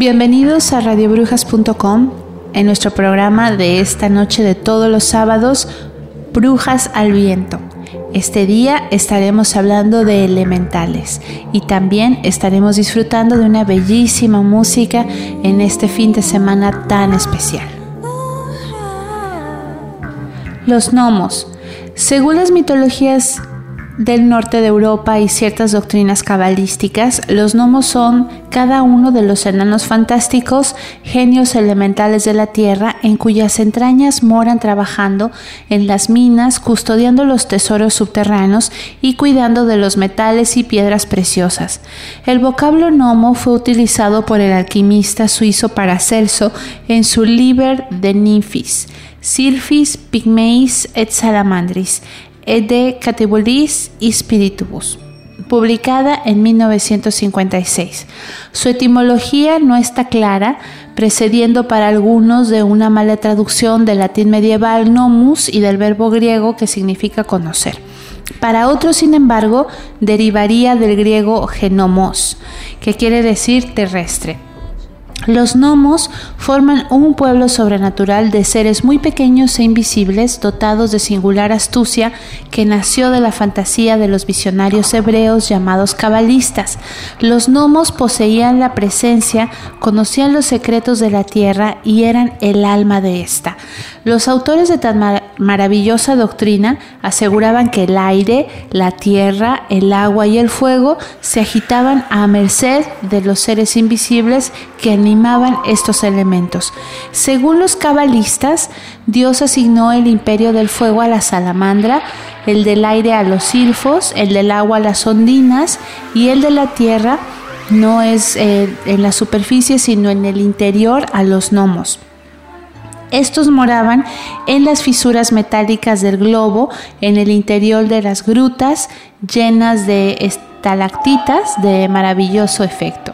Bienvenidos a radiobrujas.com en nuestro programa de esta noche de todos los sábados, Brujas al Viento. Este día estaremos hablando de elementales y también estaremos disfrutando de una bellísima música en este fin de semana tan especial. Los gnomos. Según las mitologías del norte de Europa y ciertas doctrinas cabalísticas, los gnomos son cada uno de los enanos fantásticos, genios elementales de la tierra, en cuyas entrañas moran trabajando en las minas, custodiando los tesoros subterráneos y cuidando de los metales y piedras preciosas. El vocablo gnomo fue utilizado por el alquimista suizo Paracelso en su Liber de Nymphis, Sylphis, Pygmeis et Salamandris, de Categoris Spiritubus, publicada en 1956. Su etimología no está clara, precediendo para algunos de una mala traducción del latín medieval nomus y del verbo griego que significa conocer. Para otros, sin embargo, derivaría del griego genomos, que quiere decir terrestre. Los gnomos forman un pueblo sobrenatural de seres muy pequeños e invisibles, dotados de singular astucia, que nació de la fantasía de los visionarios hebreos llamados cabalistas. Los gnomos poseían la presencia, conocían los secretos de la tierra y eran el alma de ésta. Los autores de tan maravillosa doctrina aseguraban que el aire, la tierra, el agua y el fuego se agitaban a merced de los seres invisibles que animaban estos elementos. Según los cabalistas, Dios asignó el imperio del fuego a la salamandra, el del aire a los silfos, el del agua a las ondinas y el de la tierra no es eh, en la superficie sino en el interior a los gnomos. Estos moraban en las fisuras metálicas del globo, en el interior de las grutas llenas de estalactitas de maravilloso efecto.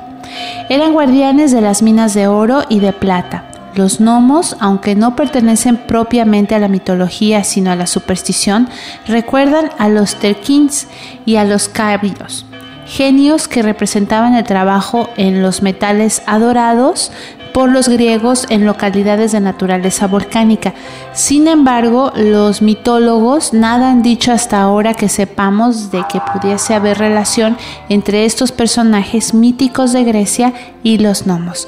Eran guardianes de las minas de oro y de plata. Los gnomos, aunque no pertenecen propiamente a la mitología, sino a la superstición, recuerdan a los terquins y a los cabrios, genios que representaban el trabajo en los metales adorados por los griegos en localidades de naturaleza volcánica. Sin embargo, los mitólogos nada han dicho hasta ahora que sepamos de que pudiese haber relación entre estos personajes míticos de Grecia y los gnomos.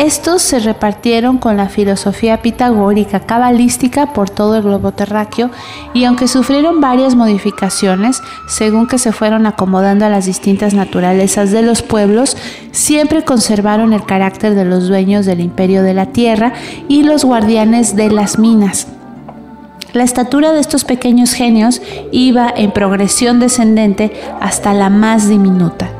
Estos se repartieron con la filosofía pitagórica cabalística por todo el globo terráqueo y aunque sufrieron varias modificaciones según que se fueron acomodando a las distintas naturalezas de los pueblos, siempre conservaron el carácter de los dueños del imperio de la tierra y los guardianes de las minas. La estatura de estos pequeños genios iba en progresión descendente hasta la más diminuta.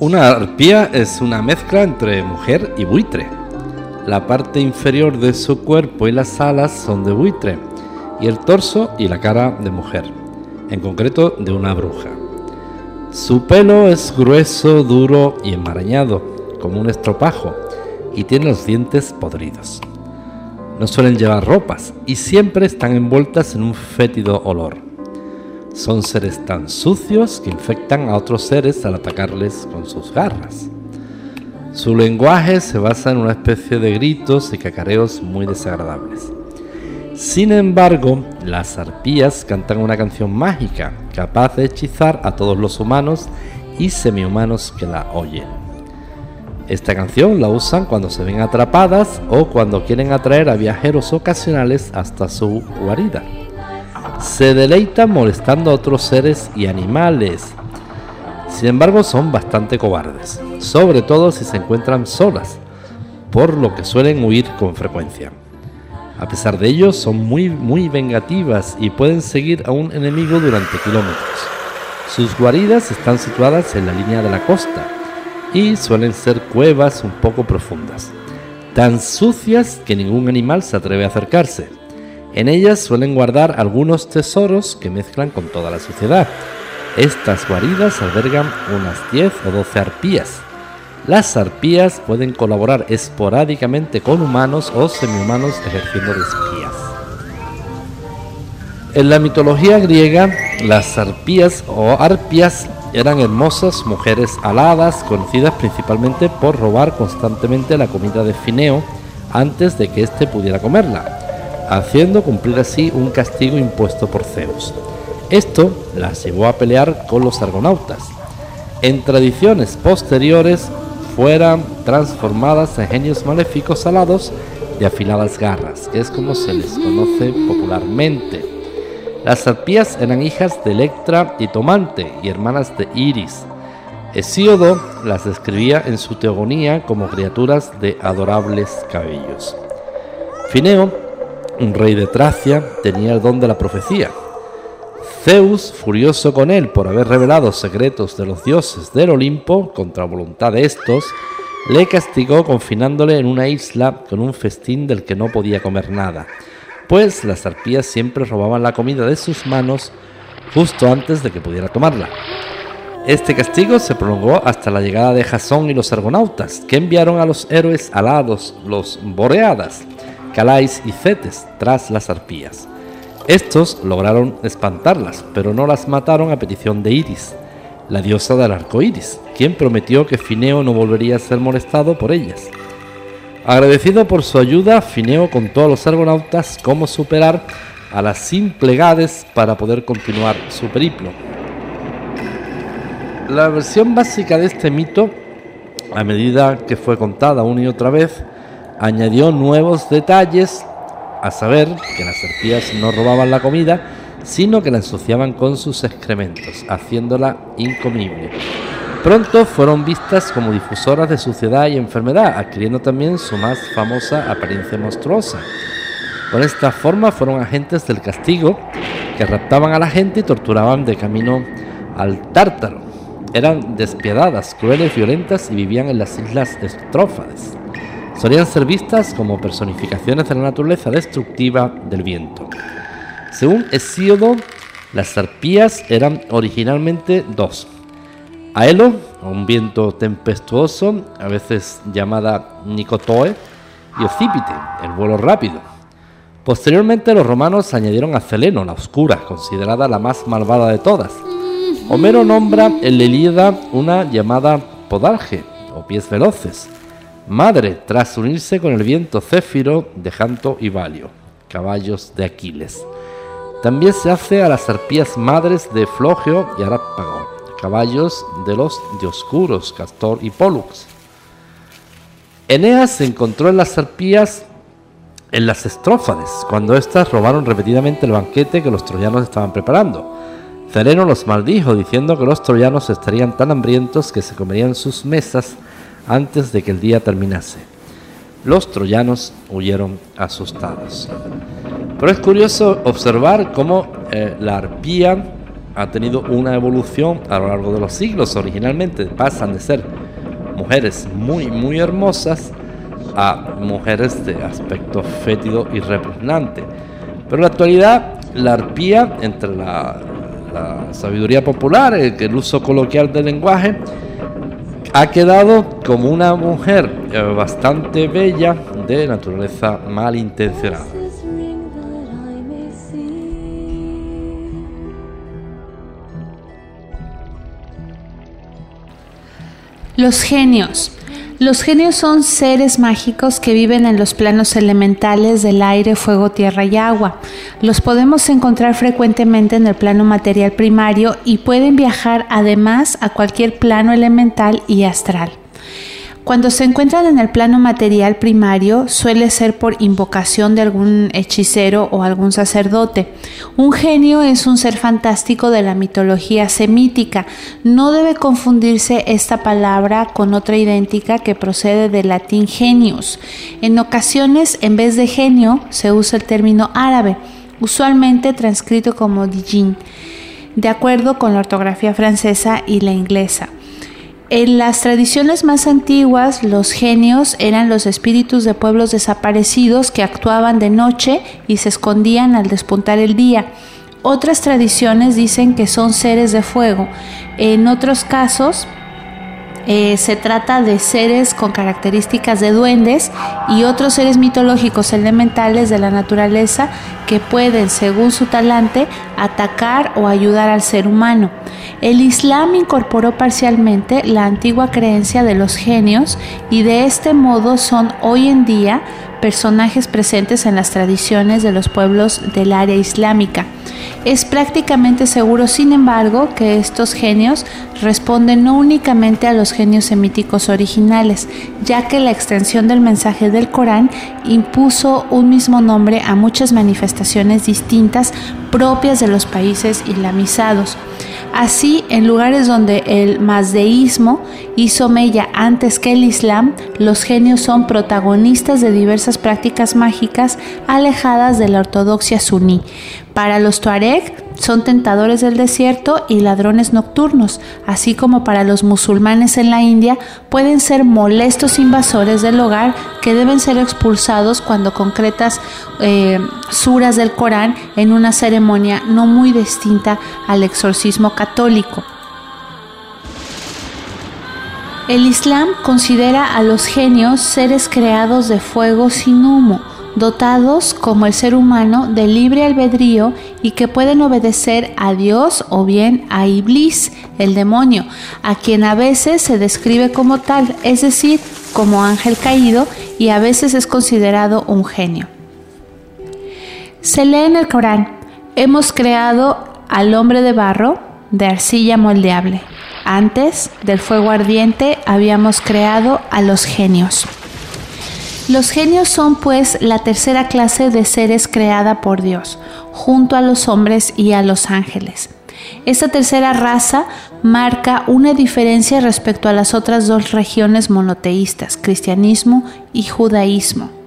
Una arpía es una mezcla entre mujer y buitre. La parte inferior de su cuerpo y las alas son de buitre, y el torso y la cara de mujer, en concreto de una bruja. Su pelo es grueso, duro y enmarañado, como un estropajo, y tiene los dientes podridos. No suelen llevar ropas y siempre están envueltas en un fétido olor. Son seres tan sucios que infectan a otros seres al atacarles con sus garras. Su lenguaje se basa en una especie de gritos y cacareos muy desagradables. Sin embargo, las arpías cantan una canción mágica, capaz de hechizar a todos los humanos y semihumanos que la oyen. Esta canción la usan cuando se ven atrapadas o cuando quieren atraer a viajeros ocasionales hasta su guarida. Se deleitan molestando a otros seres y animales. Sin embargo, son bastante cobardes, sobre todo si se encuentran solas, por lo que suelen huir con frecuencia. A pesar de ello, son muy, muy vengativas y pueden seguir a un enemigo durante kilómetros. Sus guaridas están situadas en la línea de la costa y suelen ser cuevas un poco profundas, tan sucias que ningún animal se atreve a acercarse. En ellas suelen guardar algunos tesoros que mezclan con toda la suciedad. Estas guaridas albergan unas 10 o 12 arpías, las arpías pueden colaborar esporádicamente con humanos o semihumanos ejerciendo de espías. En la mitología griega, las arpías o arpias eran hermosas mujeres aladas, conocidas principalmente por robar constantemente la comida de Fineo antes de que éste pudiera comerla, haciendo cumplir así un castigo impuesto por Zeus. Esto las llevó a pelear con los argonautas. En tradiciones posteriores, fueran transformadas en genios maléficos alados de afiladas garras, que es como se les conoce popularmente. Las arpías eran hijas de Electra y Tomante y hermanas de Iris. Hesíodo las describía en su teogonía como criaturas de adorables cabellos. Fineo, un rey de Tracia, tenía el don de la profecía Zeus, furioso con él por haber revelado secretos de los dioses del Olimpo contra voluntad de estos, le castigó confinándole en una isla con un festín del que no podía comer nada, pues las arpías siempre robaban la comida de sus manos justo antes de que pudiera tomarla. Este castigo se prolongó hasta la llegada de Jasón y los argonautas, que enviaron a los héroes alados, los Boreadas, Calais y Cetes, tras las arpías. Estos lograron espantarlas, pero no las mataron a petición de Iris, la diosa del arco iris, quien prometió que Fineo no volvería a ser molestado por ellas. Agradecido por su ayuda, Fineo contó a los argonautas cómo superar a las simplegades para poder continuar su periplo. La versión básica de este mito, a medida que fue contada una y otra vez, añadió nuevos detalles a saber que las arpías no robaban la comida, sino que la ensuciaban con sus excrementos, haciéndola incomible. Pronto fueron vistas como difusoras de suciedad y enfermedad, adquiriendo también su más famosa apariencia monstruosa. Con esta forma fueron agentes del castigo que raptaban a la gente y torturaban de camino al Tártaro. Eran despiadadas, crueles, violentas y vivían en las islas estrófades solían ser vistas como personificaciones de la naturaleza destructiva del viento. Según Hesíodo, las arpías eran originalmente dos. Aelo, un viento tempestuoso, a veces llamada Nicotoe, y Ocípite, el vuelo rápido. Posteriormente los romanos añadieron a Celeno, la oscura, considerada la más malvada de todas. Homero nombra en la una llamada Podarge, o pies veloces, madre tras unirse con el viento céfiro de Janto y Valio, caballos de Aquiles. También se hace a las arpías madres de Flogeo y Arápago, caballos de los Dioscuros, Castor y Pólux. Eneas encontró en las arpías en las estrófades, cuando éstas robaron repetidamente el banquete que los troyanos estaban preparando. Cereno los maldijo, diciendo que los troyanos estarían tan hambrientos que se comerían sus mesas antes de que el día terminase. Los troyanos huyeron asustados. Pero es curioso observar cómo eh, la arpía ha tenido una evolución a lo largo de los siglos. Originalmente pasan de ser mujeres muy, muy hermosas a mujeres de aspecto fétido y repugnante. Pero en la actualidad, la arpía, entre la, sabiduría popular, el, el uso coloquial del lenguaje, ha quedado como una mujer eh, bastante bella, de naturaleza malintencionada. Los genios. Los genios son seres mágicos que viven en los planos elementales del aire, fuego, tierra y agua. Los podemos encontrar frecuentemente en el plano material primario y pueden viajar además a cualquier plano elemental y astral. Cuando se encuentran en el plano material primario suele ser por invocación de algún hechicero o algún sacerdote. Un genio es un ser fantástico de la mitología semítica. No debe confundirse esta palabra con otra idéntica que procede del latín genius. En ocasiones, en vez de genio, se usa el término árabe, usualmente transcrito como dijin, de acuerdo con la ortografía francesa y la inglesa. En las tradiciones más antiguas, los genios eran los espíritus de pueblos desaparecidos que actuaban de noche y se escondían al despuntar el día. Otras tradiciones dicen que son seres de fuego. En otros casos, eh, se trata de seres con características de duendes y otros seres mitológicos elementales de la naturaleza que pueden, según su talante, atacar o ayudar al ser humano. El Islam incorporó parcialmente la antigua creencia de los genios y de este modo son hoy en día personajes presentes en las tradiciones de los pueblos del área islámica. Es prácticamente seguro, sin embargo, que estos genios responden no únicamente a los genios semíticos originales, ya que la extensión del mensaje del Corán impuso un mismo nombre a muchas manifestaciones distintas propias de los países islamizados. Así, en lugares donde el mazdeísmo hizo mella antes que el Islam, los genios son protagonistas de diversas prácticas mágicas alejadas de la ortodoxia suní. Para los tuareg son tentadores del desierto y ladrones nocturnos, así como para los musulmanes en la India pueden ser molestos invasores del hogar que deben ser expulsados cuando concretas eh, suras del Corán en una ceremonia no muy distinta al exorcismo católico. El Islam considera a los genios seres creados de fuego sin humo, dotados como el ser humano de libre albedrío y que pueden obedecer a Dios o bien a Iblis, el demonio, a quien a veces se describe como tal, es decir, como ángel caído y a veces es considerado un genio. Se lee en el Corán, hemos creado al hombre de barro, de arcilla moldeable. Antes del fuego ardiente habíamos creado a los genios. Los genios son pues la tercera clase de seres creada por Dios, junto a los hombres y a los ángeles. Esta tercera raza marca una diferencia respecto a las otras dos regiones monoteístas, cristianismo y judaísmo.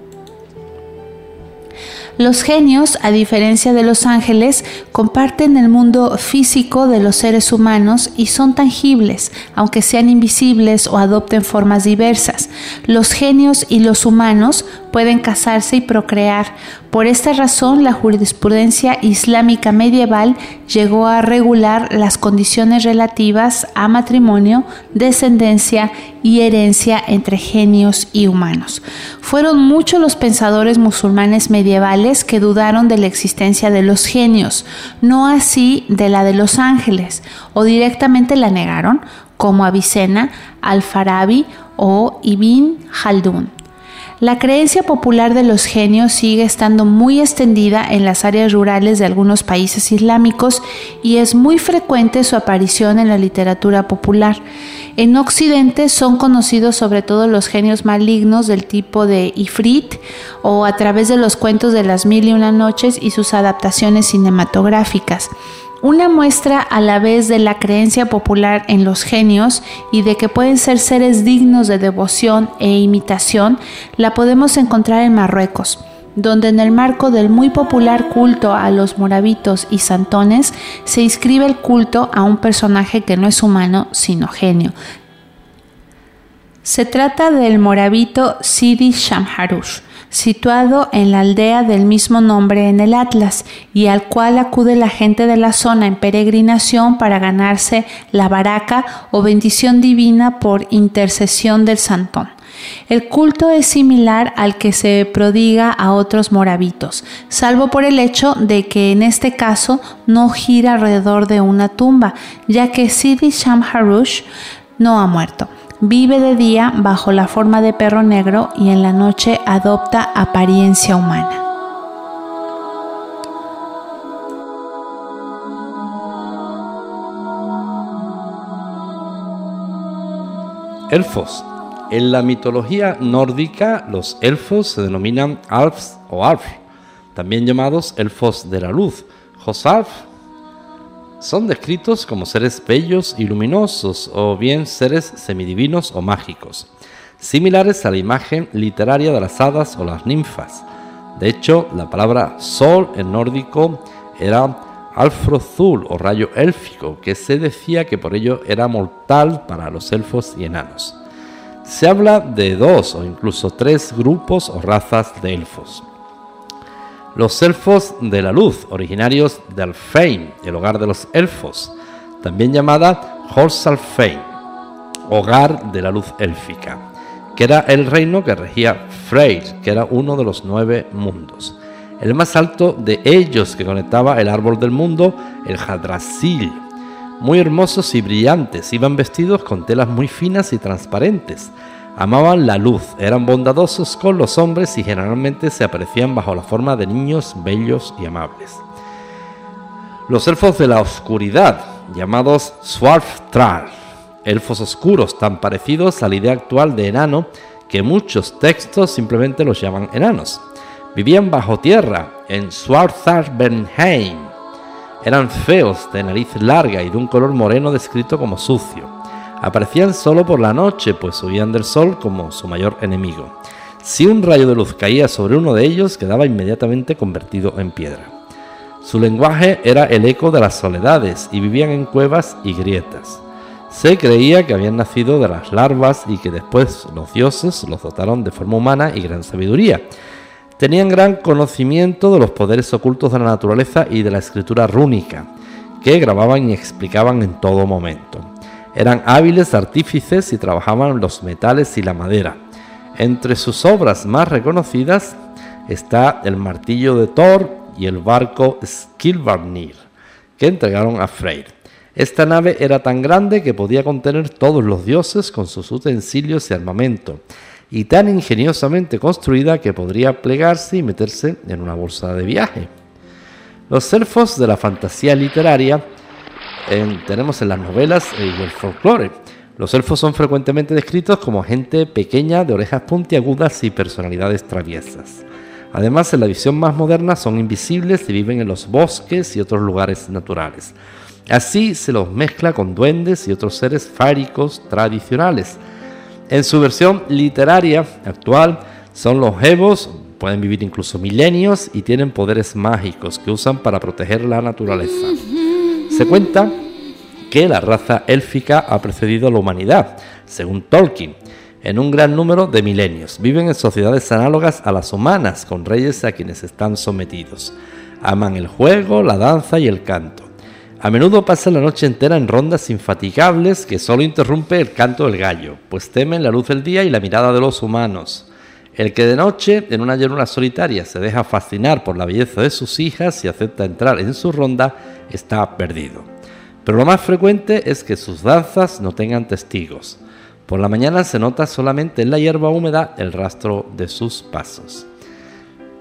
Los genios, a diferencia de los ángeles, comparten el mundo físico de los seres humanos y son tangibles, aunque sean invisibles o adopten formas diversas. Los genios y los humanos pueden casarse y procrear. Por esta razón, la jurisprudencia islámica medieval llegó a regular las condiciones relativas a matrimonio, descendencia y herencia entre genios y humanos. Fueron muchos los pensadores musulmanes medievales que dudaron de la existencia de los genios, no así de la de los ángeles, o directamente la negaron, como Avicena, Al-Farabi o Ibn Khaldun. La creencia popular de los genios sigue estando muy extendida en las áreas rurales de algunos países islámicos y es muy frecuente su aparición en la literatura popular. En Occidente son conocidos sobre todo los genios malignos del tipo de Ifrit o a través de los cuentos de las mil y una noches y sus adaptaciones cinematográficas. Una muestra a la vez de la creencia popular en los genios y de que pueden ser seres dignos de devoción e imitación la podemos encontrar en Marruecos, donde en el marco del muy popular culto a los moravitos y santones se inscribe el culto a un personaje que no es humano sino genio. Se trata del moravito Sidi Shamharush, situado en la aldea del mismo nombre en el Atlas y al cual acude la gente de la zona en peregrinación para ganarse la baraca o bendición divina por intercesión del santón. El culto es similar al que se prodiga a otros moravitos, salvo por el hecho de que en este caso no gira alrededor de una tumba, ya que Sidi Sham Harush no ha muerto. Vive de día bajo la forma de perro negro y en la noche adopta apariencia humana. Elfos. En la mitología nórdica, los elfos se denominan Alfs o Alf, también llamados elfos de la luz, Hosalf. Son descritos como seres bellos y luminosos, o bien seres semidivinos o mágicos, similares a la imagen literaria de las hadas o las ninfas. De hecho, la palabra sol en nórdico era Alfrozul o rayo élfico, que se decía que por ello era mortal para los elfos y enanos. Se habla de dos o incluso tres grupos o razas de elfos. Los elfos de la luz, originarios de Alfheim, el hogar de los elfos, también llamada Horsalfheim, hogar de la luz élfica, que era el reino que regía Freyr, que era uno de los nueve mundos. El más alto de ellos que conectaba el árbol del mundo, el Hadrasil. Muy hermosos y brillantes, iban vestidos con telas muy finas y transparentes. Amaban la luz, eran bondadosos con los hombres y generalmente se aparecían bajo la forma de niños bellos y amables. Los elfos de la oscuridad, llamados Swarftrar, elfos oscuros tan parecidos a la idea actual de enano que muchos textos simplemente los llaman enanos. Vivían bajo tierra, en Swartharbenheim. Eran feos, de nariz larga y de un color moreno descrito como sucio. Aparecían solo por la noche, pues huían del sol como su mayor enemigo. Si un rayo de luz caía sobre uno de ellos, quedaba inmediatamente convertido en piedra. Su lenguaje era el eco de las soledades y vivían en cuevas y grietas. Se creía que habían nacido de las larvas y que después los dioses los dotaron de forma humana y gran sabiduría, Tenían gran conocimiento de los poderes ocultos de la naturaleza y de la escritura rúnica, que grababan y explicaban en todo momento. Eran hábiles artífices y trabajaban los metales y la madera. Entre sus obras más reconocidas está el martillo de Thor y el barco Skilvarnir, que entregaron a Freyr. Esta nave era tan grande que podía contener todos los dioses con sus utensilios y armamento, y tan ingeniosamente construida que podría plegarse y meterse en una bolsa de viaje. Los elfos de la fantasía literaria tenemos en las novelas y el folclore. Los elfos son frecuentemente descritos como gente pequeña de orejas puntiagudas y personalidades traviesas. Además, en la visión más moderna son invisibles y viven en los bosques y otros lugares naturales. Así se los mezcla con duendes y otros seres fáricos tradicionales, en su versión literaria actual, son los Evos, pueden vivir incluso milenios y tienen poderes mágicos que usan para proteger la naturaleza. Se cuenta que la raza élfica ha precedido a la humanidad, según Tolkien, en un gran número de milenios. Viven en sociedades análogas a las humanas, con reyes a quienes están sometidos. Aman el juego, la danza y el canto. A menudo pasan la noche entera en rondas infatigables que solo interrumpe el canto del gallo, pues temen la luz del día y la mirada de los humanos. El que de noche, en una llanura solitaria, se deja fascinar por la belleza de sus hijas y acepta entrar en su ronda, está perdido. Pero lo más frecuente es que sus danzas no tengan testigos. Por la mañana se nota solamente en la hierba húmeda el rastro de sus pasos.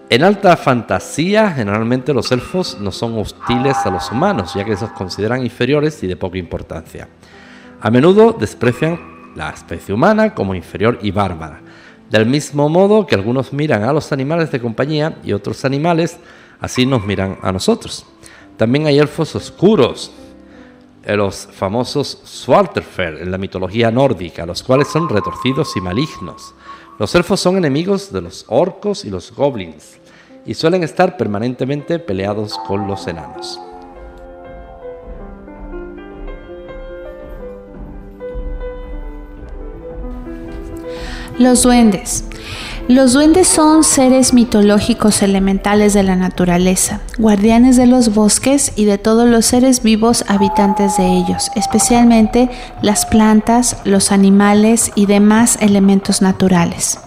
En alta fantasía, generalmente los elfos no son hostiles a los humanos, ya que se los consideran inferiores y de poca importancia. A menudo desprecian la especie humana como inferior y bárbara, del mismo modo que algunos miran a los animales de compañía y otros animales así nos miran a nosotros. También hay elfos oscuros, los famosos Swarterfer en la mitología nórdica, los cuales son retorcidos y malignos. Los elfos son enemigos de los orcos y los goblins y suelen estar permanentemente peleados con los enanos. Los duendes. Los duendes son seres mitológicos elementales de la naturaleza, guardianes de los bosques y de todos los seres vivos habitantes de ellos, especialmente las plantas, los animales y demás elementos naturales.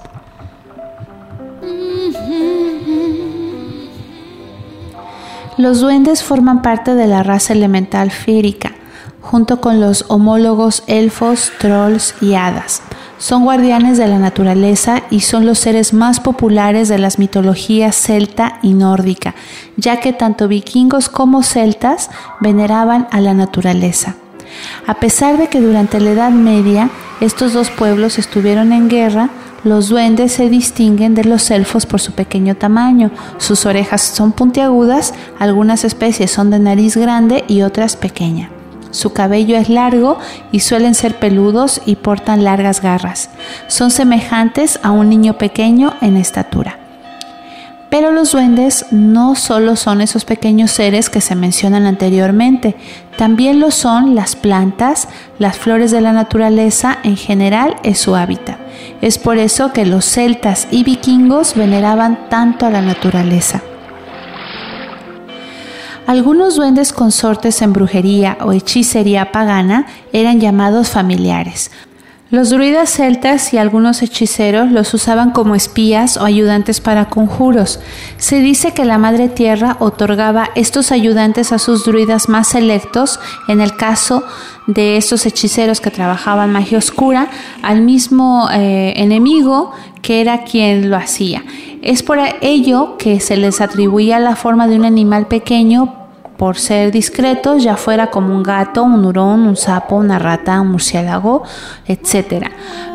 Los duendes forman parte de la raza elemental férica, junto con los homólogos elfos, trolls y hadas. Son guardianes de la naturaleza y son los seres más populares de las mitologías celta y nórdica, ya que tanto vikingos como celtas veneraban a la naturaleza. A pesar de que durante la Edad Media estos dos pueblos estuvieron en guerra, los duendes se distinguen de los elfos por su pequeño tamaño. Sus orejas son puntiagudas, algunas especies son de nariz grande y otras pequeña. Su cabello es largo y suelen ser peludos y portan largas garras. Son semejantes a un niño pequeño en estatura. Pero los duendes no solo son esos pequeños seres que se mencionan anteriormente, también lo son las plantas, las flores de la naturaleza, en general es su hábitat. Es por eso que los celtas y vikingos veneraban tanto a la naturaleza. Algunos duendes consortes en brujería o hechicería pagana eran llamados familiares. Los druidas celtas y algunos hechiceros los usaban como espías o ayudantes para conjuros. Se dice que la Madre Tierra otorgaba estos ayudantes a sus druidas más selectos, en el caso de estos hechiceros que trabajaban magia oscura, al mismo eh, enemigo que era quien lo hacía. Es por ello que se les atribuía la forma de un animal pequeño por ser discretos, ya fuera como un gato, un hurón, un sapo, una rata, un murciélago, etc.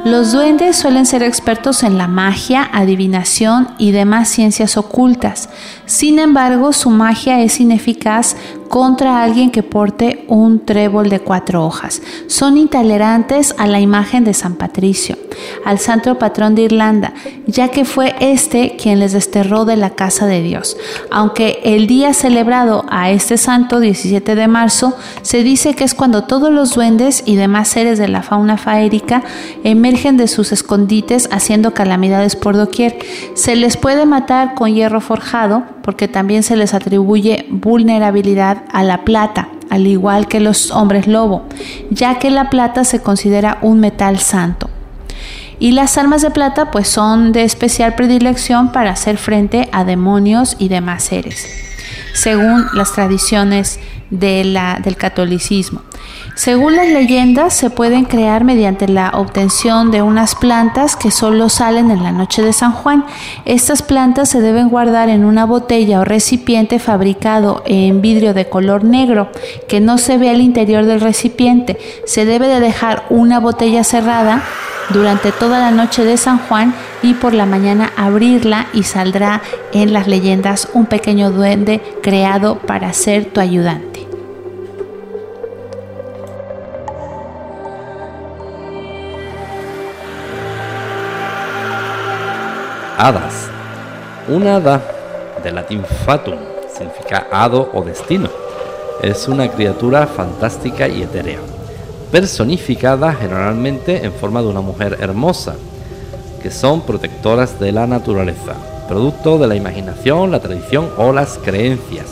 Los duendes suelen ser expertos en la magia, adivinación y demás ciencias ocultas. Sin embargo, su magia es ineficaz contra alguien que porte un trébol de cuatro hojas. Son intolerantes a la imagen de San Patricio, al santo patrón de Irlanda, ya que fue este quien les desterró de la casa de Dios. Aunque el día celebrado a este santo, 17 de marzo, se dice que es cuando todos los duendes y demás seres de la fauna faérica emergen de sus escondites haciendo calamidades por doquier. Se les puede matar con hierro forjado, porque también se les atribuye vulnerabilidad a la plata, al igual que los hombres lobo, ya que la plata se considera un metal santo. Y las armas de plata pues son de especial predilección para hacer frente a demonios y demás seres, según las tradiciones del catolicismo. Según las leyendas, se pueden crear mediante la obtención de unas plantas que solo salen en la noche de San Juan. Estas plantas se deben guardar en una botella o recipiente fabricado en vidrio de color negro, que no se ve al interior del recipiente. Se debe de dejar una botella cerrada durante toda la noche de San Juan y por la mañana abrirla y saldrá en las leyendas un pequeño duende creado para ser tu ayudante. Hadas. Una hada, de latín fatum, significa hado o destino. Es una criatura fantástica y etérea, personificada generalmente en forma de una mujer hermosa, que son protectoras de la naturaleza, producto de la imaginación, la tradición o las creencias,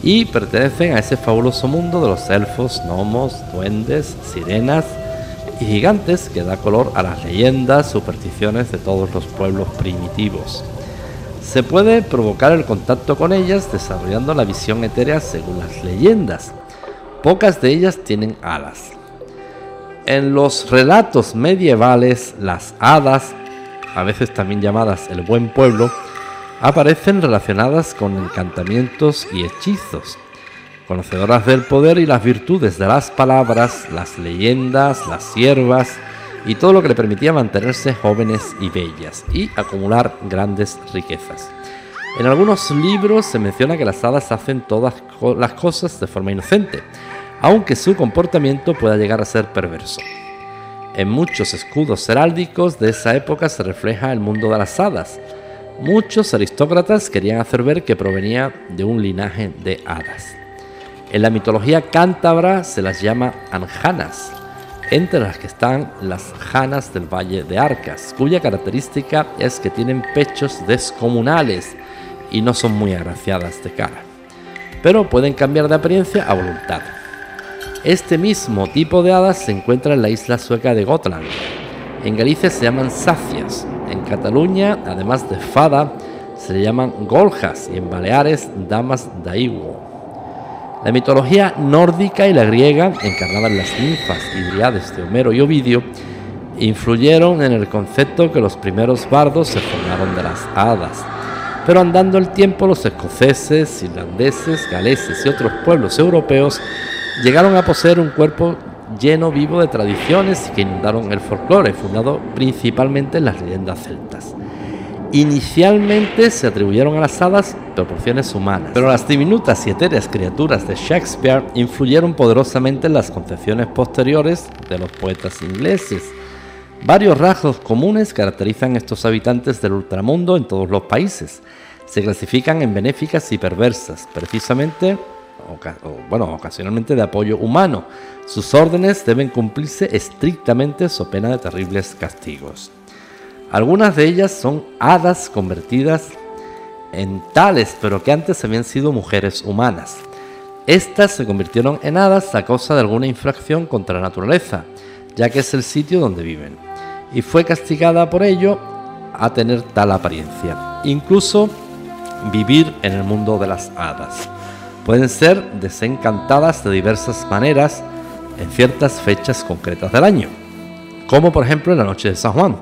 y pertenecen a ese fabuloso mundo de los elfos, gnomos, duendes, sirenas, y gigantes que da color a las leyendas, supersticiones de todos los pueblos primitivos. Se puede provocar el contacto con ellas desarrollando la visión etérea según las leyendas. Pocas de ellas tienen alas. En los relatos medievales, las hadas, a veces también llamadas el buen pueblo, aparecen relacionadas con encantamientos y hechizos, conocedoras del poder y las virtudes de las palabras, las leyendas, las siervas y todo lo que le permitía mantenerse jóvenes y bellas y acumular grandes riquezas. En algunos libros se menciona que las hadas hacen todas las cosas de forma inocente, aunque su comportamiento pueda llegar a ser perverso. En muchos escudos heráldicos de esa época se refleja el mundo de las hadas. Muchos aristócratas querían hacer ver que provenía de un linaje de hadas. En la mitología cántabra se las llama anjanas. entre las que están las janas del Valle de Arcas, cuya característica es que tienen pechos descomunales y no son muy agraciadas de cara, pero pueden cambiar de apariencia a voluntad. Este mismo tipo de hadas se encuentra en la isla sueca de Gotland. En Galicia se llaman sacias, en Cataluña, además de fada, se llaman goljas y en Baleares damas daiwo. La mitología nórdica y la griega, encarnadas en las ninfas y driades de Homero y Ovidio, influyeron en el concepto que los primeros bardos se formaron de las hadas. Pero andando el tiempo, los escoceses, irlandeses, galeses y otros pueblos europeos llegaron a poseer un cuerpo lleno vivo de tradiciones que inundaron el folclore, fundado principalmente en las leyendas celtas. Inicialmente se atribuyeron a las hadas proporciones humanas, pero las diminutas y etéreas criaturas de Shakespeare influyeron poderosamente en las concepciones posteriores de los poetas ingleses. Varios rasgos comunes caracterizan estos habitantes del ultramundo en todos los países. Se clasifican en benéficas y perversas, precisamente, bueno, ocasionalmente de apoyo humano. Sus órdenes deben cumplirse estrictamente so pena de terribles castigos. Algunas de ellas son hadas convertidas en tales, pero que antes habían sido mujeres humanas. Estas se convirtieron en hadas a causa de alguna infracción contra la naturaleza, ya que es el sitio donde viven, y fue castigada por ello a tener tal apariencia. Incluso vivir en el mundo de las hadas. Pueden ser desencantadas de diversas maneras en ciertas fechas concretas del año como por ejemplo en la noche de San Juan,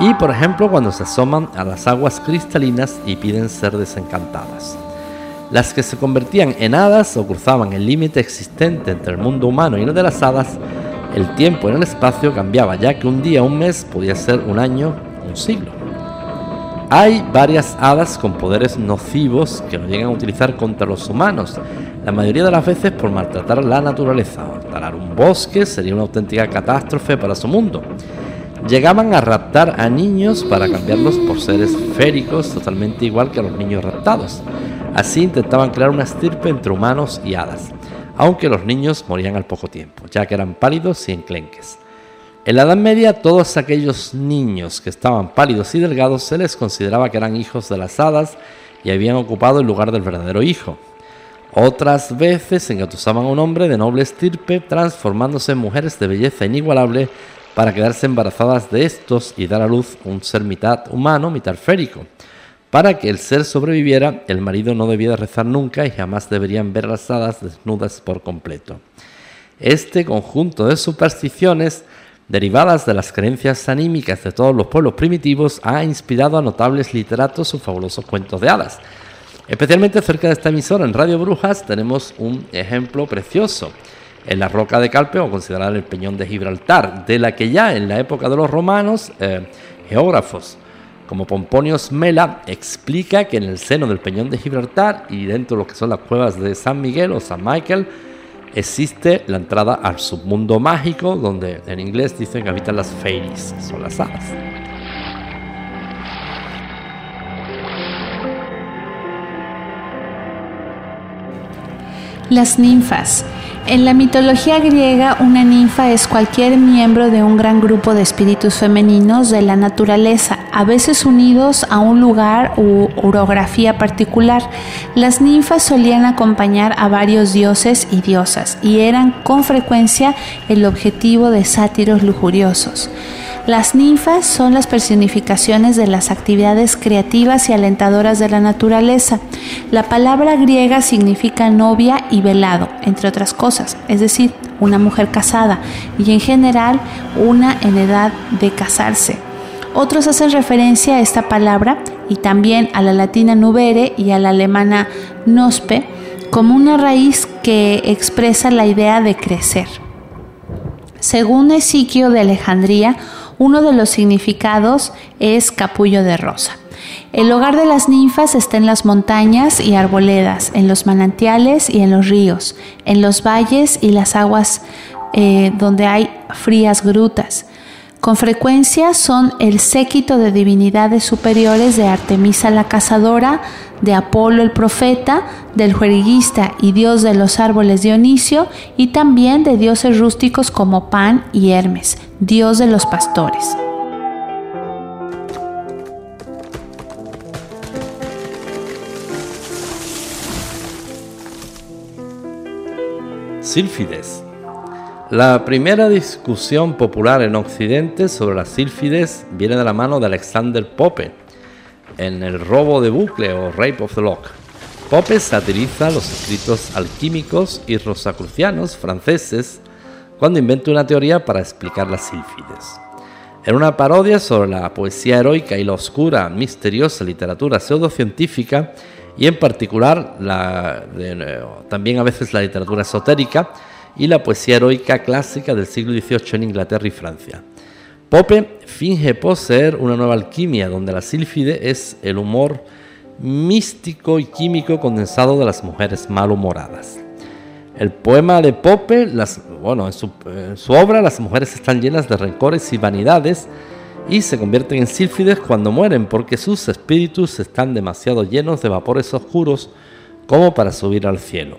y por ejemplo cuando se asoman a las aguas cristalinas y piden ser desencantadas. Las que se convertían en hadas o cruzaban el límite existente entre el mundo humano y el de las hadas, el tiempo en el espacio cambiaba, ya que un día, un mes podía ser un año, un siglo. Hay varias hadas con poderes nocivos que lo llegan a utilizar contra los humanos, la mayoría de las veces por maltratar la naturaleza. Talar un bosque sería una auténtica catástrofe para su mundo. Llegaban a raptar a niños para cambiarlos por seres féricos totalmente igual que a los niños raptados. Así intentaban crear una estirpe entre humanos y hadas, aunque los niños morían al poco tiempo, ya que eran pálidos y enclenques. En la Edad Media, todos aquellos niños que estaban pálidos y delgados se les consideraba que eran hijos de las hadas y habían ocupado el lugar del verdadero hijo. Otras veces engatusaban a un hombre de noble estirpe, transformándose en mujeres de belleza inigualable para quedarse embarazadas de estos y dar a luz un ser mitad humano, mitad férico. Para que el ser sobreviviera, el marido no debía rezar nunca y jamás deberían ver las hadas desnudas por completo. Este conjunto de supersticiones, derivadas de las creencias anímicas de todos los pueblos primitivos, ha inspirado a notables literatos sus fabulosos cuentos de hadas Especialmente cerca de esta emisora, en Radio Brujas, tenemos un ejemplo precioso. En la roca de Calpe, o considerar el peñón de Gibraltar, de la que ya en la época de los romanos, eh, geógrafos como Pomponios Mela explica que en el seno del peñón de Gibraltar y dentro de lo que son las cuevas de San Miguel o San Michael, existe la entrada al submundo mágico, donde en inglés dicen que habitan las fairies, son las hadas. Las ninfas. En la mitología griega, una ninfa es cualquier miembro de un gran grupo de espíritus femeninos de la naturaleza, a veces unidos a un lugar u orografía particular. Las ninfas solían acompañar a varios dioses y diosas y eran con frecuencia el objetivo de sátiros lujuriosos. Las ninfas son las personificaciones de las actividades creativas y alentadoras de la naturaleza. La palabra griega significa novia y velado, entre otras cosas, es decir, una mujer casada y en general una en edad de casarse. Otros hacen referencia a esta palabra y también a la latina nubere y a la alemana nospe como una raíz que expresa la idea de crecer. Según Esiquio de Alejandría, uno de los significados es capullo de rosa. El hogar de las ninfas está en las montañas y arboledas, en los manantiales y en los ríos, en los valles y las aguas eh, donde hay frías grutas. Con frecuencia son el séquito de divinidades superiores de Artemisa la cazadora, de Apolo el profeta, del jueriguista y dios de los árboles Dionisio, y también de dioses rústicos como Pan y Hermes, dios de los pastores. Sílfides. La primera discusión popular en Occidente sobre las sílfides viene de la mano de Alexander Pope en El robo de bucle o Rape of the Lock. Pope satiriza los escritos alquímicos y rosacrucianos franceses cuando inventa una teoría para explicar las sílfides. En una parodia sobre la poesía heroica y la oscura, misteriosa literatura pseudocientífica, y en particular la, también a veces la literatura esotérica y la poesía heroica clásica del siglo XVIII en Inglaterra y Francia. Pope finge poseer una nueva alquimia donde la sílfide es el humor místico y químico condensado de las mujeres malhumoradas. El poema de Pope, bueno, en su, en su obra las mujeres están llenas de rencores y vanidades, y se convierten en sílfides cuando mueren porque sus espíritus están demasiado llenos de vapores oscuros como para subir al cielo.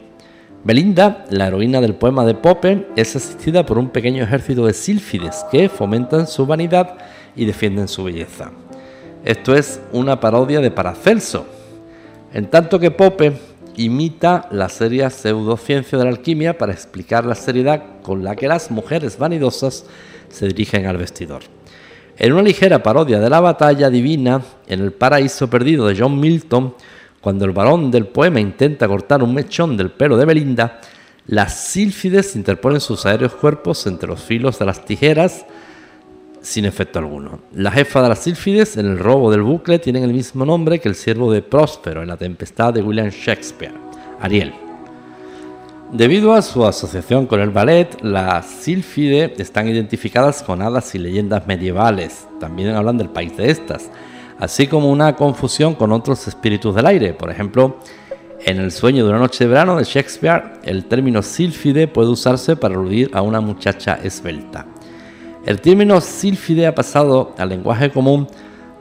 Belinda, la heroína del poema de Pope, es asistida por un pequeño ejército de sílfides que fomentan su vanidad y defienden su belleza. Esto es una parodia de Paracelso, en tanto que Pope imita la seria pseudociencia de la alquimia para explicar la seriedad con la que las mujeres vanidosas se dirigen al vestidor. En una ligera parodia de la batalla divina en el paraíso perdido de John Milton, cuando el varón del poema intenta cortar un mechón del pelo de Belinda, las sílfides interponen sus aéreos cuerpos entre los filos de las tijeras sin efecto alguno. La jefa de las sílfides en el robo del bucle tiene el mismo nombre que el siervo de Próspero en la tempestad de William Shakespeare, Ariel. Debido a su asociación con el ballet, las sílfide están identificadas con hadas y leyendas medievales, también hablan del país de estas, así como una confusión con otros espíritus del aire. Por ejemplo, en El sueño de una noche de verano de Shakespeare, el término sílfide puede usarse para aludir a una muchacha esbelta. El término sílfide ha pasado al lenguaje común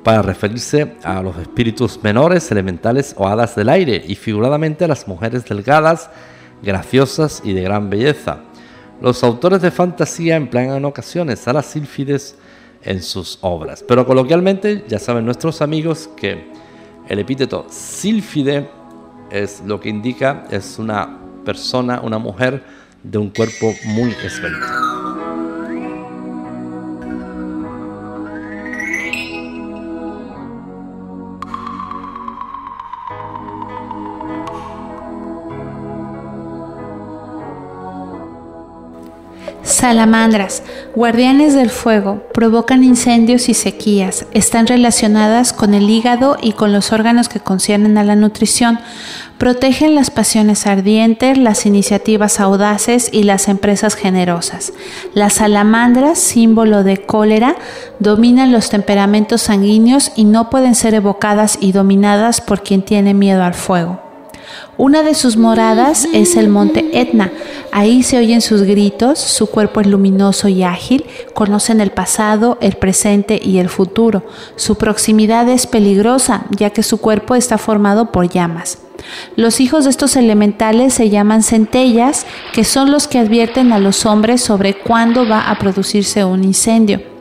para referirse a los espíritus menores, elementales o hadas del aire, y figuradamente a las mujeres delgadas, graciosas y de gran belleza. Los autores de fantasía emplean en ocasiones a las sílfides en sus obras, pero coloquialmente ya saben nuestros amigos que el epíteto sílfide es lo que indica es una persona, una mujer de un cuerpo muy esbelto. Salamandras, guardianes del fuego, provocan incendios y sequías, están relacionadas con el hígado y con los órganos que conciernen a la nutrición, protegen las pasiones ardientes, las iniciativas audaces y las empresas generosas. Las salamandras, símbolo de cólera, dominan los temperamentos sanguíneos y no pueden ser evocadas y dominadas por quien tiene miedo al fuego. Una de sus moradas es el monte Etna. Ahí se oyen sus gritos, su cuerpo es luminoso y ágil, conocen el pasado, el presente y el futuro. Su proximidad es peligrosa, ya que su cuerpo está formado por llamas. Los hijos de estos elementales se llaman centellas, que son los que advierten a los hombres sobre cuándo va a producirse un incendio.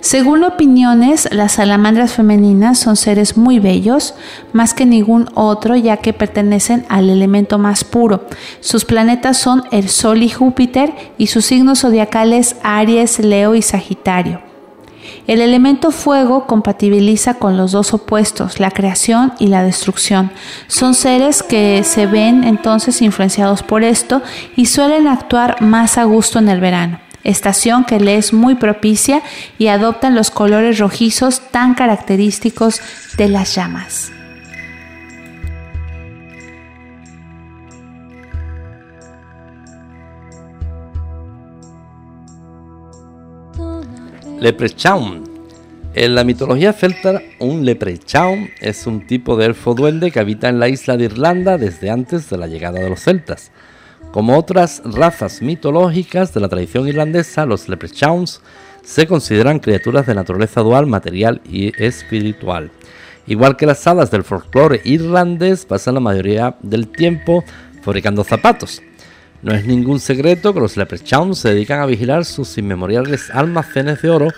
Según opiniones, las salamandras femeninas son seres muy bellos, más que ningún otro, ya que pertenecen al elemento más puro. Sus planetas son el Sol y Júpiter y sus signos zodiacales Aries, Leo y Sagitario. El elemento fuego compatibiliza con los dos opuestos, la creación y la destrucción. Son seres que se ven entonces influenciados por esto y suelen actuar más a gusto en el verano estación que le es muy propicia y adoptan los colores rojizos tan característicos de las llamas. Leprechaun. En la mitología celta, un leprechaun es un tipo de elfo duende que habita en la isla de Irlanda desde antes de la llegada de los celtas. Como otras razas mitológicas de la tradición irlandesa, los leprechauns se consideran criaturas de naturaleza dual, material y espiritual. Igual que las hadas del folclore irlandés, pasan la mayoría del tiempo fabricando zapatos. No es ningún secreto que los leprechauns se dedican a vigilar sus inmemoriales almacenes de oro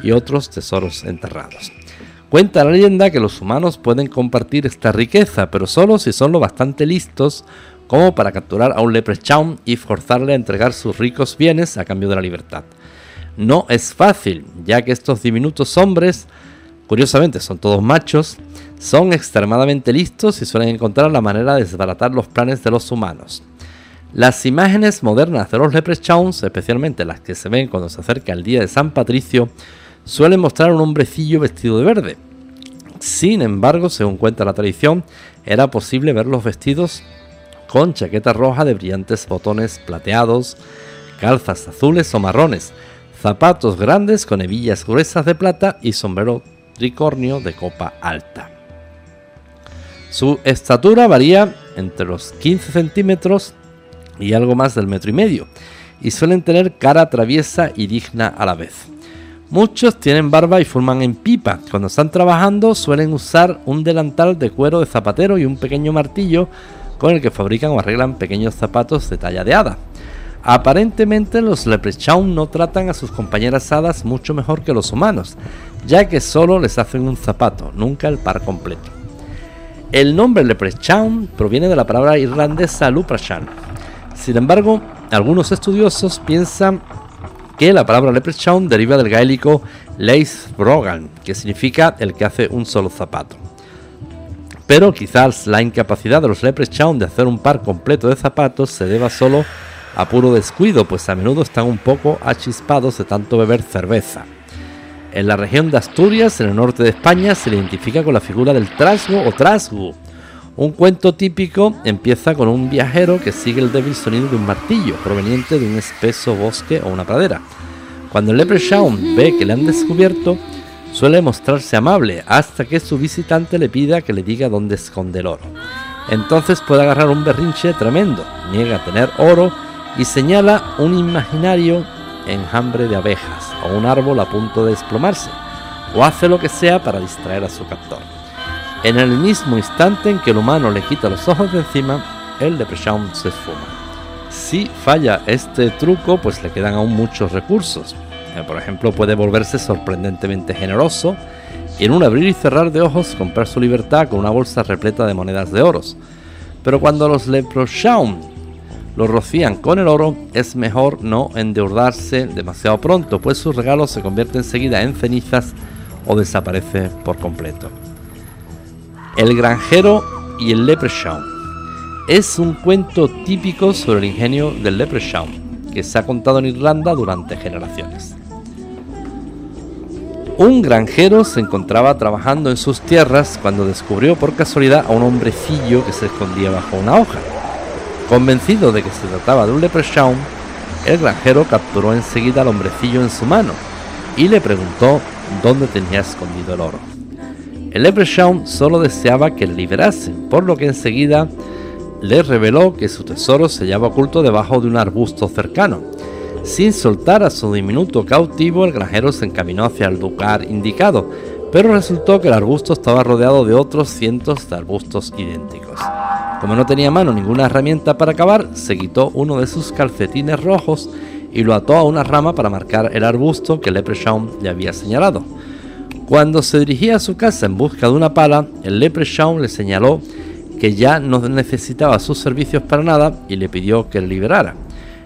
y otros tesoros enterrados. Cuenta la leyenda que los humanos pueden compartir esta riqueza, pero solo si son lo bastante listos como para capturar a un leprechaun y forzarle a entregar sus ricos bienes a cambio de la libertad. No es fácil, ya que estos diminutos hombres, curiosamente son todos machos, son extremadamente listos y suelen encontrar la manera de desbaratar los planes de los humanos. Las imágenes modernas de los leprechauns, especialmente las que se ven cuando se acerca el día de San Patricio, suelen mostrar un hombrecillo vestido de verde. Sin embargo, según cuenta la tradición, era posible verlos vestidos con chaqueta roja de brillantes botones plateados, calzas azules o marrones, zapatos grandes con hebillas gruesas de plata y sombrero tricornio de copa alta. Su estatura varía entre los 15 centímetros y algo más del metro y medio, y suelen tener cara traviesa y digna a la vez. Muchos tienen barba y forman en pipa. Cuando están trabajando suelen usar un delantal de cuero de zapatero y un pequeño martillo con el que fabrican o arreglan pequeños zapatos de talla de hada. Aparentemente los leprechaun no tratan a sus compañeras hadas mucho mejor que los humanos, ya que solo les hacen un zapato, nunca el par completo. El nombre leprechaun proviene de la palabra irlandesa luprashan, sin embargo, algunos estudiosos piensan que la palabra leprechaun deriva del gaélico leis brogan, que significa el que hace un solo zapato. Pero quizás la incapacidad de los leprechaun de hacer un par completo de zapatos se deba solo a puro descuido, pues a menudo están un poco achispados de tanto beber cerveza. En la región de Asturias, en el norte de España, se le identifica con la figura del trasgo o trasgo, un cuento típico empieza con un viajero que sigue el débil sonido de un martillo proveniente de un espeso bosque o una pradera. Cuando el leprechaun ve que le han descubierto, suele mostrarse amable hasta que su visitante le pida que le diga dónde esconde el oro. Entonces puede agarrar un berrinche tremendo, niega tener oro y señala un imaginario enjambre de abejas o un árbol a punto de desplomarse, o hace lo que sea para distraer a su captor. En el mismo instante en que el humano le quita los ojos de encima, el Leprechaun se esfuma. Si falla este truco, pues le quedan aún muchos recursos. Eh, por ejemplo, puede volverse sorprendentemente generoso y en un abrir y cerrar de ojos comprar su libertad con una bolsa repleta de monedas de oros. Pero cuando los Leprechaun lo rocían con el oro, es mejor no endeudarse demasiado pronto, pues su regalo se convierte enseguida en cenizas o desaparece por completo. El granjero y el leprechaun. Es un cuento típico sobre el ingenio del leprechaun que se ha contado en Irlanda durante generaciones. Un granjero se encontraba trabajando en sus tierras cuando descubrió por casualidad a un hombrecillo que se escondía bajo una hoja. Convencido de que se trataba de un leprechaun, el granjero capturó enseguida al hombrecillo en su mano y le preguntó dónde tenía escondido el oro. El Leprechaun solo deseaba que le liberase, por lo que enseguida le reveló que su tesoro se hallaba oculto debajo de un arbusto cercano. Sin soltar a su diminuto cautivo, el granjero se encaminó hacia el lugar indicado, pero resultó que el arbusto estaba rodeado de otros cientos de arbustos idénticos. Como no tenía mano ninguna herramienta para acabar, se quitó uno de sus calcetines rojos y lo ató a una rama para marcar el arbusto que Leprechaun le había señalado. Cuando se dirigía a su casa en busca de una pala, el Leprechaun le señaló que ya no necesitaba sus servicios para nada y le pidió que le liberara.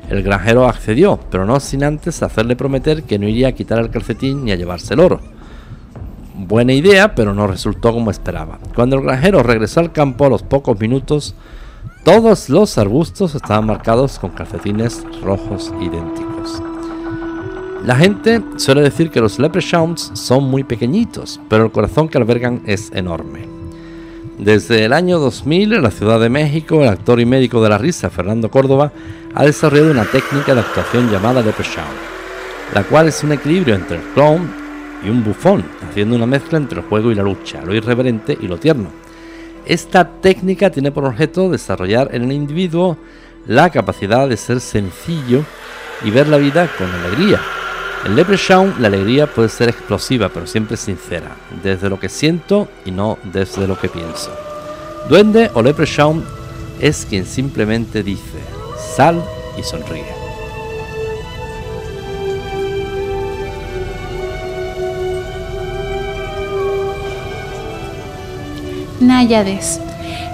El granjero accedió, pero no sin antes hacerle prometer que no iría a quitar el calcetín ni a llevarse el oro. Buena idea, pero no resultó como esperaba. Cuando el granjero regresó al campo a los pocos minutos, todos los arbustos estaban marcados con calcetines rojos idénticos. La gente suele decir que los leprechauns son muy pequeñitos, pero el corazón que albergan es enorme. Desde el año 2000, en la Ciudad de México, el actor y médico de la risa, Fernando Córdoba, ha desarrollado una técnica de actuación llamada leprechaun, la cual es un equilibrio entre el clown y un bufón, haciendo una mezcla entre el juego y la lucha, lo irreverente y lo tierno. Esta técnica tiene por objeto desarrollar en el individuo la capacidad de ser sencillo y ver la vida con alegría, En Leprechaun la alegría puede ser explosiva, pero siempre sincera, desde lo que siento y no desde lo que pienso. Duende o Leprechaun es quien simplemente dice, sal y sonríe. Náyades.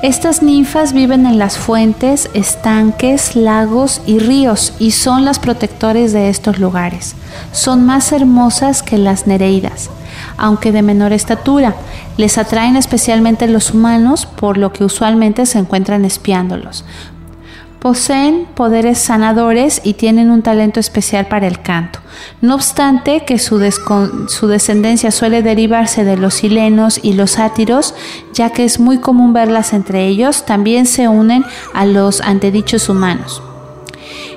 Estas ninfas viven en las fuentes, estanques, lagos y ríos y son las protectores de estos lugares. Son más hermosas que las nereidas, aunque de menor estatura. Les atraen especialmente los humanos, por lo que usualmente se encuentran espiándolos. Poseen poderes sanadores y tienen un talento especial para el canto. No obstante que su, descendencia suele derivarse de los silenos y los sátiros, ya que es muy común verlas entre ellos, también se unen a los antedichos humanos.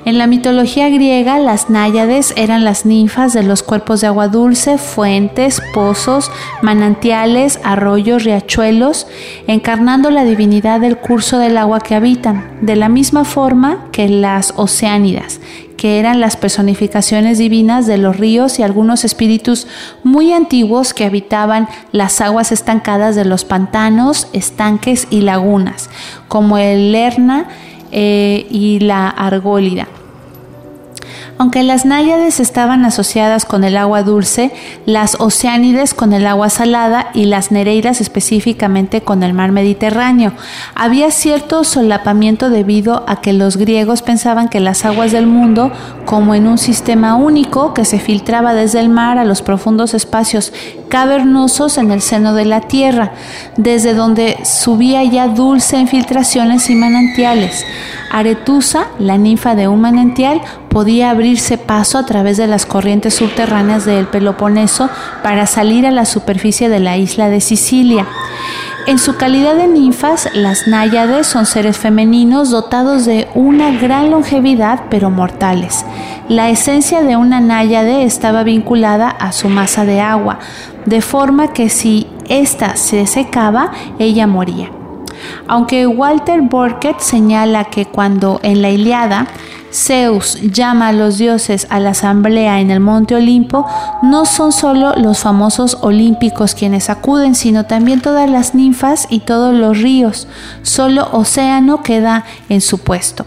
En la mitología griega, las náyades eran las ninfas de los cuerpos de agua dulce, fuentes, pozos, manantiales, arroyos, riachuelos, encarnando la divinidad del curso del agua que habitan, de la misma forma que las oceánidas, que eran las personificaciones divinas de los ríos y algunos espíritus muy antiguos que habitaban las aguas estancadas de los pantanos, estanques y lagunas, como el Lerna eh, y la Argólida. Aunque las náyades estaban asociadas con el agua dulce, las oceánides con el agua salada y las nereidas específicamente con el mar Mediterráneo. Había cierto solapamiento debido a que los griegos pensaban que las aguas del mundo, como en un sistema único que se filtraba desde el mar a los profundos espacios cavernosos en el seno de la tierra, desde donde subía ya dulce en filtraciones y manantiales. Aretusa, la ninfa de un manantial, podía abrirse paso a través de las corrientes subterráneas del Peloponeso para salir a la superficie de la isla de Sicilia. En su calidad de ninfas, las náyades son seres femeninos dotados de una gran longevidad pero mortales. La esencia de una náyade estaba vinculada a su masa de agua, de forma que si ésta se secaba, ella moría. Aunque Walter Borket señala que cuando en la Iliada Zeus llama a los dioses a la asamblea en el monte Olimpo, no son solo los famosos olímpicos quienes acuden, sino también todas las ninfas y todos los ríos. Solo Océano queda en su puesto.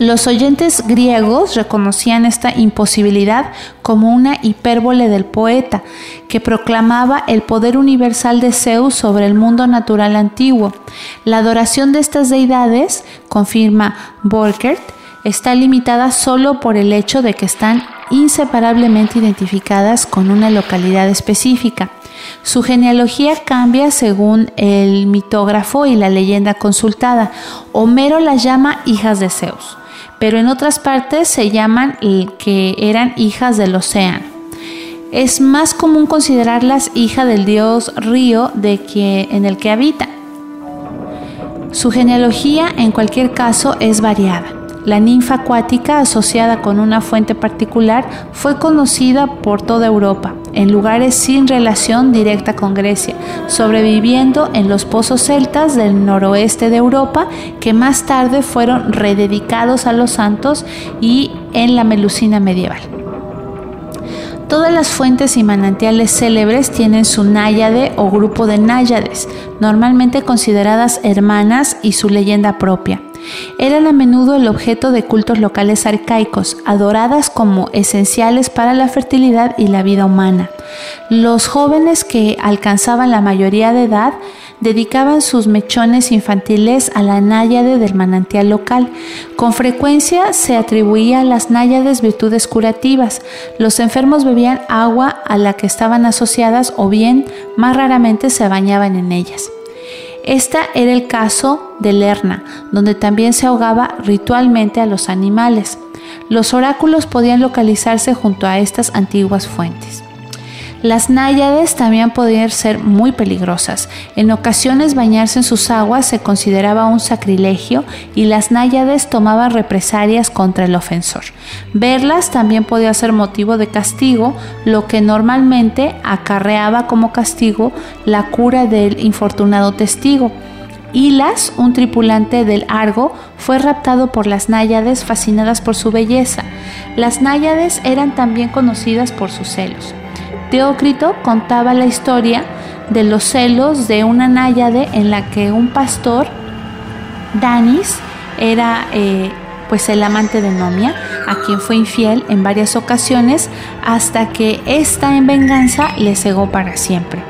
Los oyentes griegos reconocían esta imposibilidad como una hipérbole del poeta, que proclamaba el poder universal de Zeus sobre el mundo natural antiguo. La adoración de estas deidades, confirma Borkert, está limitada solo por el hecho de que están inseparablemente identificadas con una localidad específica. Su genealogía cambia según el mitógrafo y la leyenda consultada. Homero las llama hijas de Zeus pero en otras partes se llaman que eran hijas del océano. Es más común considerarlas hija del dios río de que, en el que habita. Su genealogía en cualquier caso es variada. La ninfa acuática asociada con una fuente particular fue conocida por toda Europa, en lugares sin relación directa con Grecia, sobreviviendo en los pozos celtas del noroeste de Europa que más tarde fueron rededicados a los santos y en la Melusina medieval. Todas las fuentes y manantiales célebres tienen su náyade o grupo de náyades, normalmente consideradas hermanas y su leyenda propia. Eran a menudo el objeto de cultos locales arcaicos, adoradas como esenciales para la fertilidad y la vida humana. Los jóvenes que alcanzaban la mayoría de edad dedicaban sus mechones infantiles a la náyade del manantial local. Con frecuencia se atribuía a las náyades virtudes curativas. Los enfermos bebían agua a la que estaban asociadas o bien, más raramente, se bañaban en ellas. Esta era el caso de Lerna, donde también se ahogaba ritualmente a los animales. Los oráculos podían localizarse junto a estas antiguas fuentes. Las náyades también podían ser muy peligrosas. En ocasiones bañarse en sus aguas se consideraba un sacrilegio y las náyades tomaban represalias contra el ofensor. Verlas también podía ser motivo de castigo, lo que normalmente acarreaba como castigo la cura del infortunado testigo. Hilas, un tripulante del Argo, fue raptado por las náyades fascinadas por su belleza. Las náyades eran también conocidas por sus celos. Teócrito contaba la historia de los celos de una náyade en la que un pastor, Danis, era eh, pues el amante de Nomia, a quien fue infiel en varias ocasiones hasta que ésta en venganza le cegó para siempre.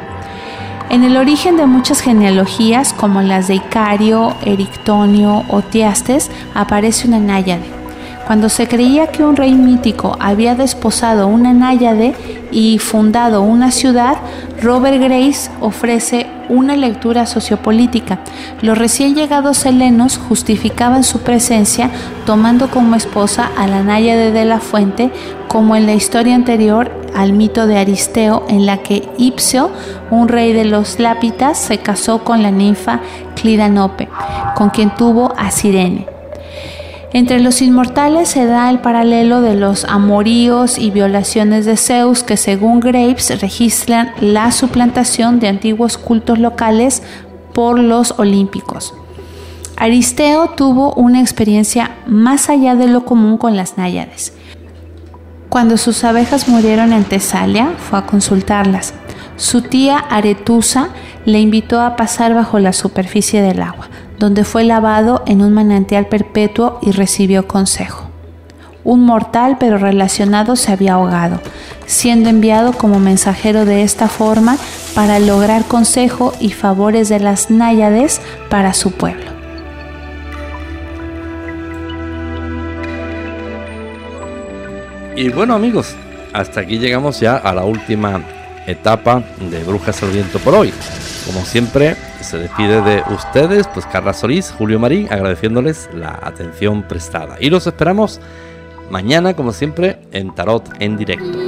En el origen de muchas genealogías, como las de Icario, Erictonio o Tiastes, aparece una náyade. Cuando se creía que un rey mítico había desposado una náyade y fundado una ciudad, Robert Grace ofrece una lectura sociopolítica. Los recién llegados helenos justificaban su presencia tomando como esposa a la náyade de la fuente, como en la historia anterior al mito de Aristeo, en la que Ipsio, un rey de los Lápitas, se casó con la ninfa Clidanope, con quien tuvo a Sirene. Entre los inmortales se da el paralelo de los amoríos y violaciones de Zeus que según Graves registran la suplantación de antiguos cultos locales por los olímpicos. Aristeo tuvo una experiencia más allá de lo común con las náyades. Cuando sus abejas murieron en Tesalia, fue a consultarlas. Su tía Aretusa le invitó a pasar bajo la superficie del agua donde fue lavado en un manantial perpetuo y recibió consejo. Un mortal pero relacionado se había ahogado, siendo enviado como mensajero de esta forma para lograr consejo y favores de las náyades para su pueblo. Y bueno amigos, hasta aquí llegamos ya a la última etapa de Brujas al Viento por hoy. Como siempre, se despide de ustedes, pues Carla Solís, Julio Marín, agradeciéndoles la atención prestada. Y los esperamos mañana, como siempre, en Tarot en directo.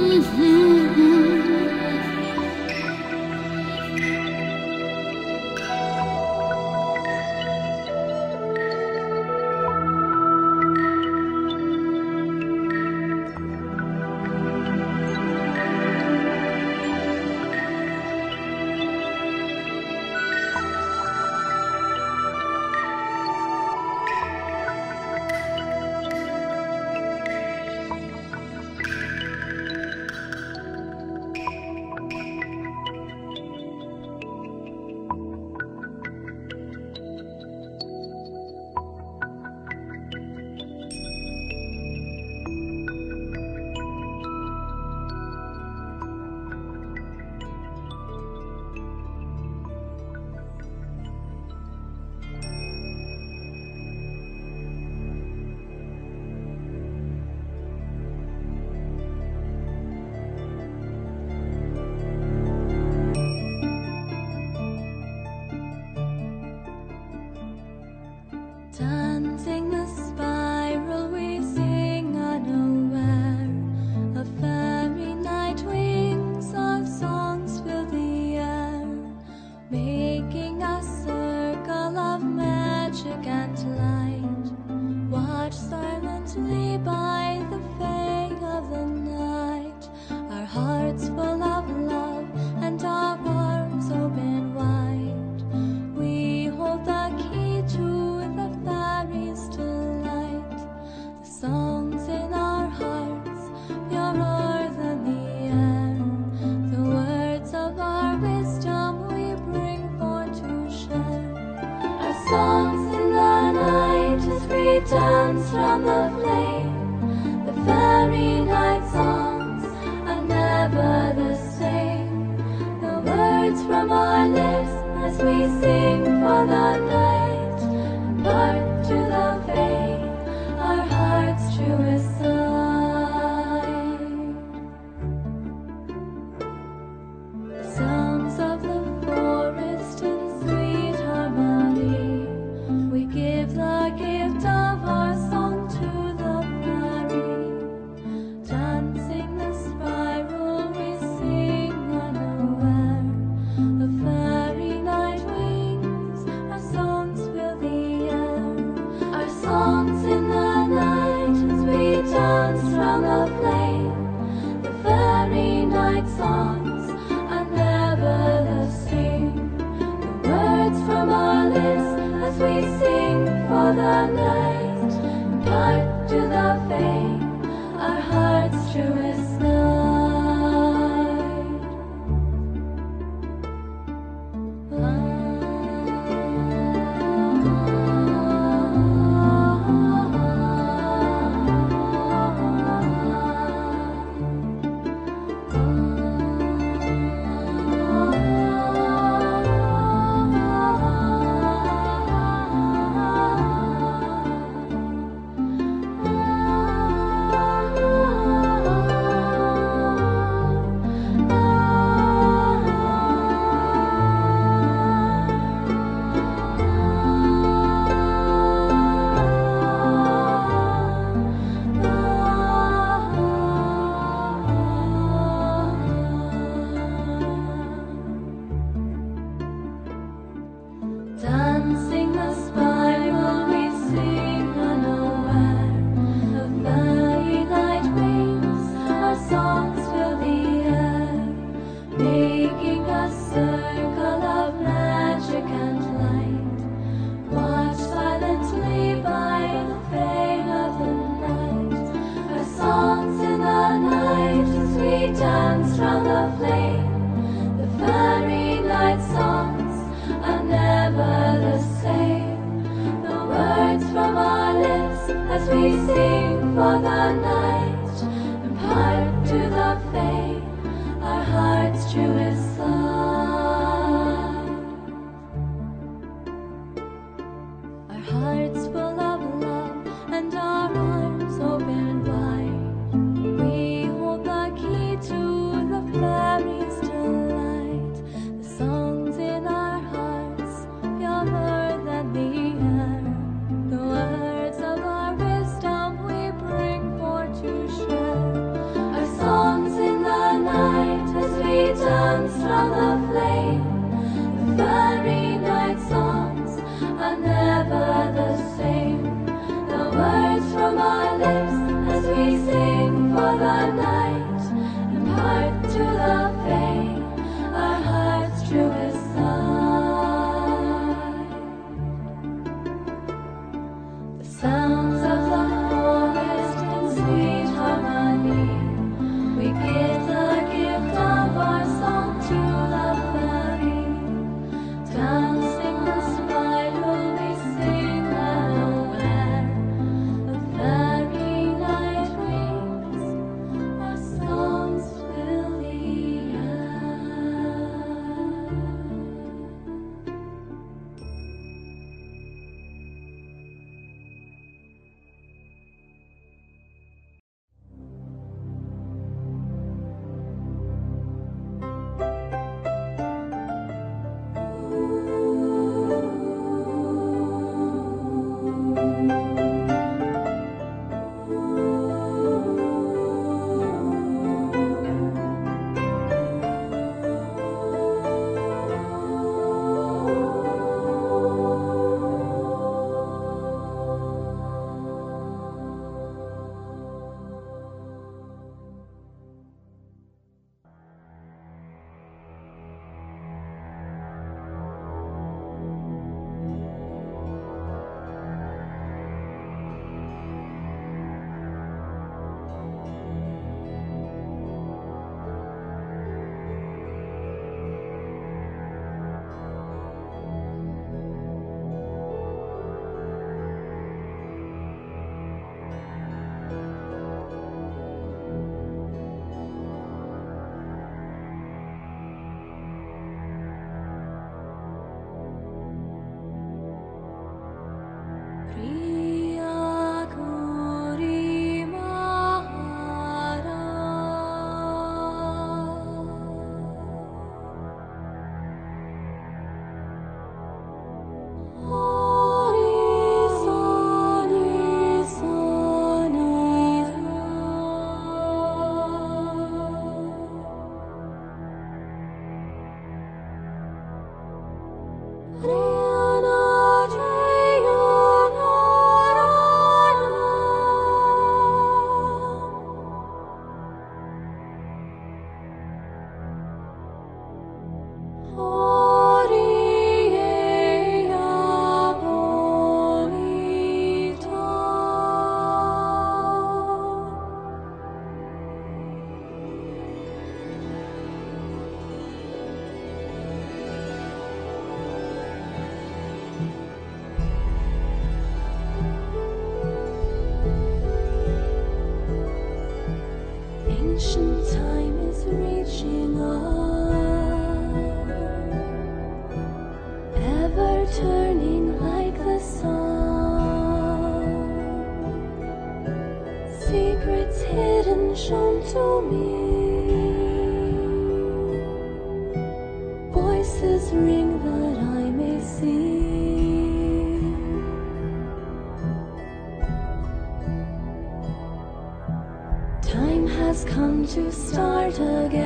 살짝